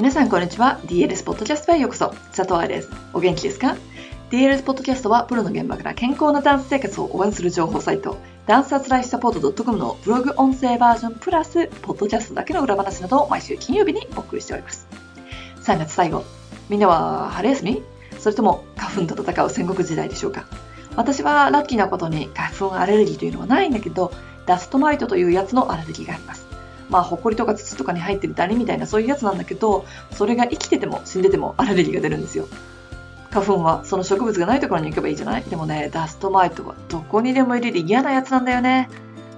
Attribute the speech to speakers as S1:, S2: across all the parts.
S1: 皆さんこんにちは。DLS ポッドキャストへようこそ。佐藤愛です。お元気ですか ?DLS ポッドキャストはプロの現場から健康なダンス生活を応援する情報サイト、ダンサーズライフサポート .com のブログ音声バージョンプラス、ポッドキャストだけの裏話などを毎週金曜日にお送りしております。3月最後、みんなは春休み？それとも花粉と戦う戦国時代でしょうか？私はラッキーなことに花粉アレルギーというのはないんだけど、ダストマイトというやつのアレルギーがあります。まあ、埃とか土とかに入ってるダニみたいなそういうやつなんだけど、それが生きてても死んでてもアレルギーが出るんですよ。花粉はその植物がないところに行けばいいじゃない？でもね、ダストマイトはどこにでもいるで嫌なやつなんだよね。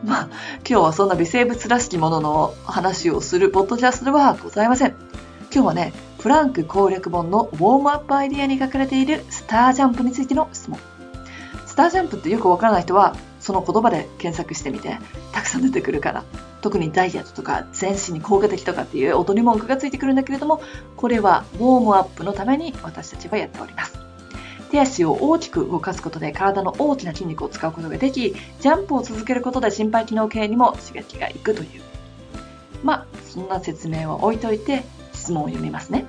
S1: まあ、今日はそんな微生物らしきものの話をするポッドキャストではございません。今日はね、プランク攻略本のウォームアップアイディアに書かれているスタージャンプについての質問。スタージャンプってよくわからない人は、その言葉で検索してみて、たくさん出てくるから特にダイエットとか全身に効果的とかっていう踊り文句がついてくるんだけれどもこれはウォームアップのために私たちはやっております。手足を大きく動かすことで体の大きな筋肉を使うことができジャンプを続けることで心肺機能系にも刺激がいくという。まあそんな説明を置いといて質問を読みますね。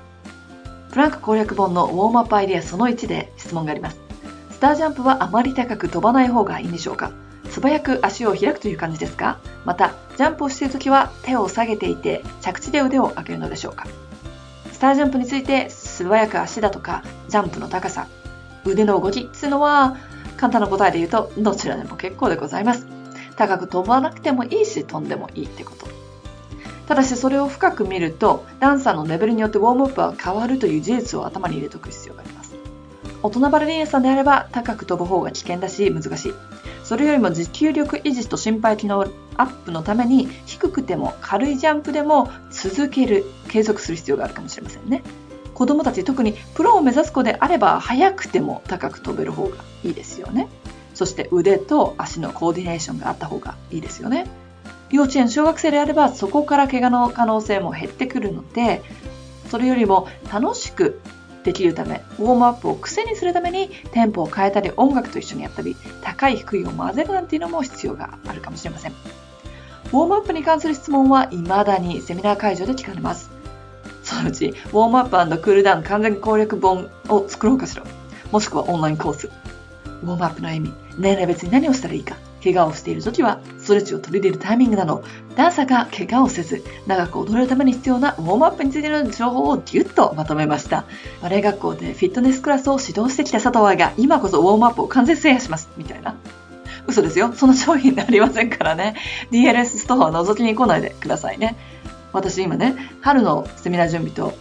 S1: プランク攻略本のウォームアップアイデアその1で質問があります。スタージャンプはあまり高く飛ばない方がいいんでしょうか？素早く足を開くという感じですか？また、ジャンプをしているときは手を下げていて、着地で腕を上げるのでしょうか？スタージャンプについて素早く足だとか、ジャンプの高さ、腕の動きっていうのは、簡単な答えで言うと、どちらでも結構でございます。高く飛ばなくてもいいし、飛んでもいいってこと。ただしそれを深く見ると、ダンサーのレベルによってウォームアップは変わるという事実を頭に入れておく必要があります。大人バレリーナさんであれば高く飛ぶ方が危険だし難しい。それよりも持久力維持と心肺機能アップのために低くても軽いジャンプでも続ける継続する必要があるかもしれませんね。子供たち特にプロを目指す子であれば速くても高く飛べる方がいいですよね。そして腕と足のコーディネーションがあった方がいいですよね。幼稚園小学生であればそこから怪我の可能性も減ってくるのでそれよりも楽しくできるため、ウォームアップを癖にするためにテンポを変えたり音楽と一緒にやったり、高い低いを混ぜるなんていうのも必要があるかもしれません。ウォームアップに関する質問は未だにセミナー会場で聞かれます。そのうち、ウォームアップクールダウン完全攻略本を作ろうかしら。もしくはオンラインコース。ウォームアップの意味、年齢別に何をしたらいいか。怪我をしている時はストレッチを取り入れるタイミングなどダンサーが怪我をせず長く踊るために必要なウォームアップについての情報をギュッとまとめました。バレエ学校でフィットネスクラスを指導してきた佐藤愛が今こそウォームアップを完全制覇します。みたいな。嘘ですよ。その商品でありませんからね。DLS ストアを覗きに来ないでくださいね。私今ね春のセミナー準備と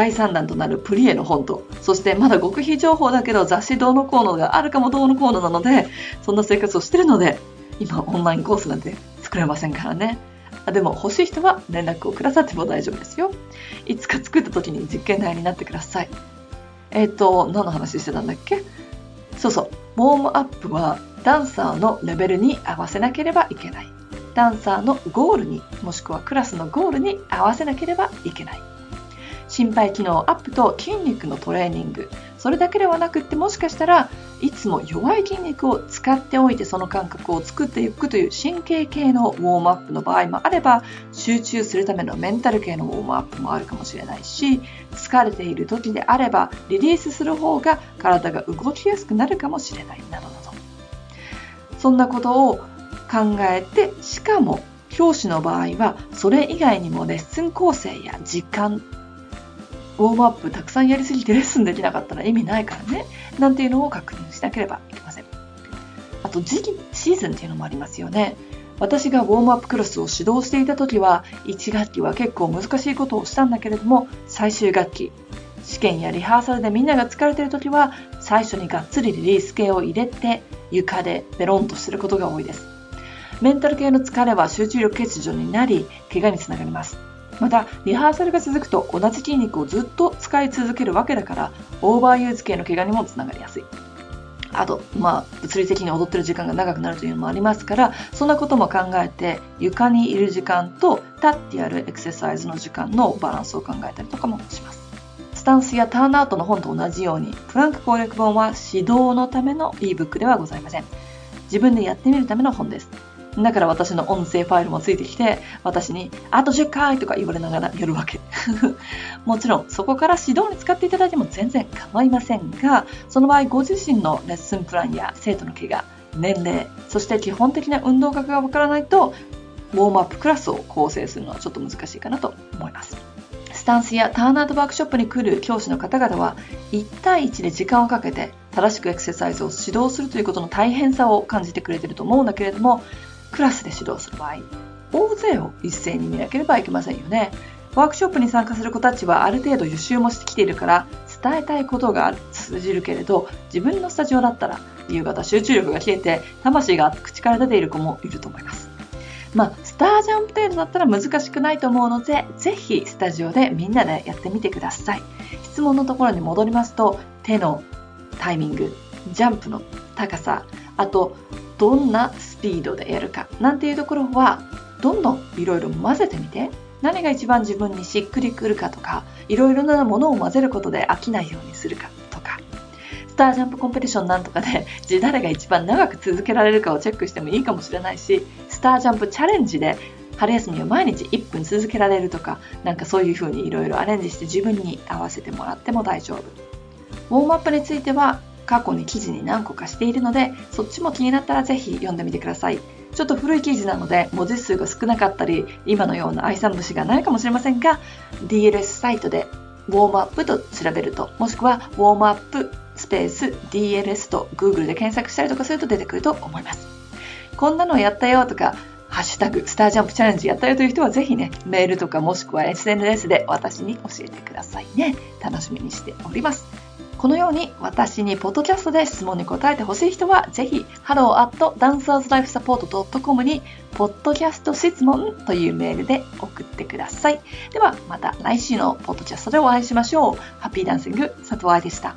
S1: 第3弾となるプリエの本と、そしてまだ極秘情報だけど雑誌どうのコーナーがあるかもどうのコーナーなので、そんな生活をしてるので、今オンラインコースなんて作れませんからね。あでも欲しい人は連絡をくださっても大丈夫ですよ。いつか作った時に実験台になってください。えっ、ー、と、何の話してたんだっけ？そうそう。ウォームアップはダンサーのレベルに合わせなければいけない。ダンサーのゴールに、もしくはクラスのゴールに合わせなければいけない。心肺機能アップと筋肉のトレーニング。それだけではなくってもしかしたらいつも弱い筋肉を使っておいてその感覚を作っていくという神経系のウォームアップの場合もあれば集中するためのメンタル系のウォームアップもあるかもしれないし疲れている時であればリリースする方が体が動きやすくなるかもしれないなどなど。そんなことを考えてしかも教師の場合はそれ以外にもレッスン構成や時間ウォームアップたくさんやりすぎてレッスンできなかったら意味ないからね、なんていうのを確認しなければいけません。あと時期、シーズンっていうのもありますよね。私がウォームアップクラスを指導していた時は、1学期は結構難しいことをしたんだけれども、最終学期、試験やリハーサルでみんなが疲れてる時は、最初にがっつりリリース系を入れて、床でベロンとすることが多いです。メンタル系の疲れは集中力欠如になり、怪我につながります。またリハーサルが続くと同じ筋肉をずっと使い続けるわけだからオーバーユーズ系の怪我にもつながりやすいあと、まあ、物理的に踊ってる時間が長くなるというのもありますから、そんなことも考えて、床にいる時間と立ってやるエクササイズの時間のバランスを考えたりとかもします。スタンスやターンアウトの本と同じように、プランク攻略本は指導のための ebook ではございません。自分でやってみるための本です。だから私の音声ファイルもついてきて、私に、あと10回とか言われながらやるわけ。もちろん、そこから指導に使っていただいても全然構いませんが、その場合、ご自身のレッスンプランや生徒の怪我、年齢、そして基本的な運動学がわからないと、ウォームアップクラスを構成するのはちょっと難しいかなと思います。スタンスやターンアウトワークショップに来る教師の方々は1対1で時間をかけて正しくエクササイズを指導するということの大変さを感じてくれていると思うんだけれどもクラスで指導する場合大勢を一斉に見なければいけませんよねワークショップに参加する子たちはある程度予習もしてきているから伝えたいことが通じるけれど自分のスタジオだったら夕方集中力が切れて魂が口から出ている子もいると思いますまあ、スタージャンプ程度だったら難しくないと思うので、ぜひスタジオでみんなでやってみてください。質問のところに戻りますと、手のタイミング、ジャンプの高さ、あと、どんなスピードでやるか、なんていうところは、どんどんいろいろ混ぜてみて、何が一番自分にしっくりくるかとか、いろいろなものを混ぜることで飽きないようにするかとか、スタージャンプコンペティションなんとかで、誰が一番長く続けられるかをチェックしてもいいかもしれないし、スタージャンプチャレンジで春休みを毎日1分続けられるとか、なんかそういう風にいろいろアレンジして自分に合わせてもらっても大丈夫。ウォームアップについては過去に記事に何個かしているので、そっちも気になったらぜひ読んでみてください。ちょっと古い記事なので文字数が少なかったり、今のような愛産節がないかもしれませんが、DLS サイトでウォームアップと調べると、もしくはウォームアップスペース DLS と Google で検索したりとかすると出てくると思います。こんなのやったよとか、ハッシュタグ、スタージャンプチャレンジやったよという人はぜひね、メールとかもしくは SNS で私に教えてくださいね。楽しみにしております。このように私にポッドキャストで質問に答えてほしい人は、ぜひ、hello.dancerslifesupport.com に、ポッドキャスト質問というメールで送ってください。では、また来週のポッドキャストでお会いしましょう。ハッピーダンシング、佐藤愛でした。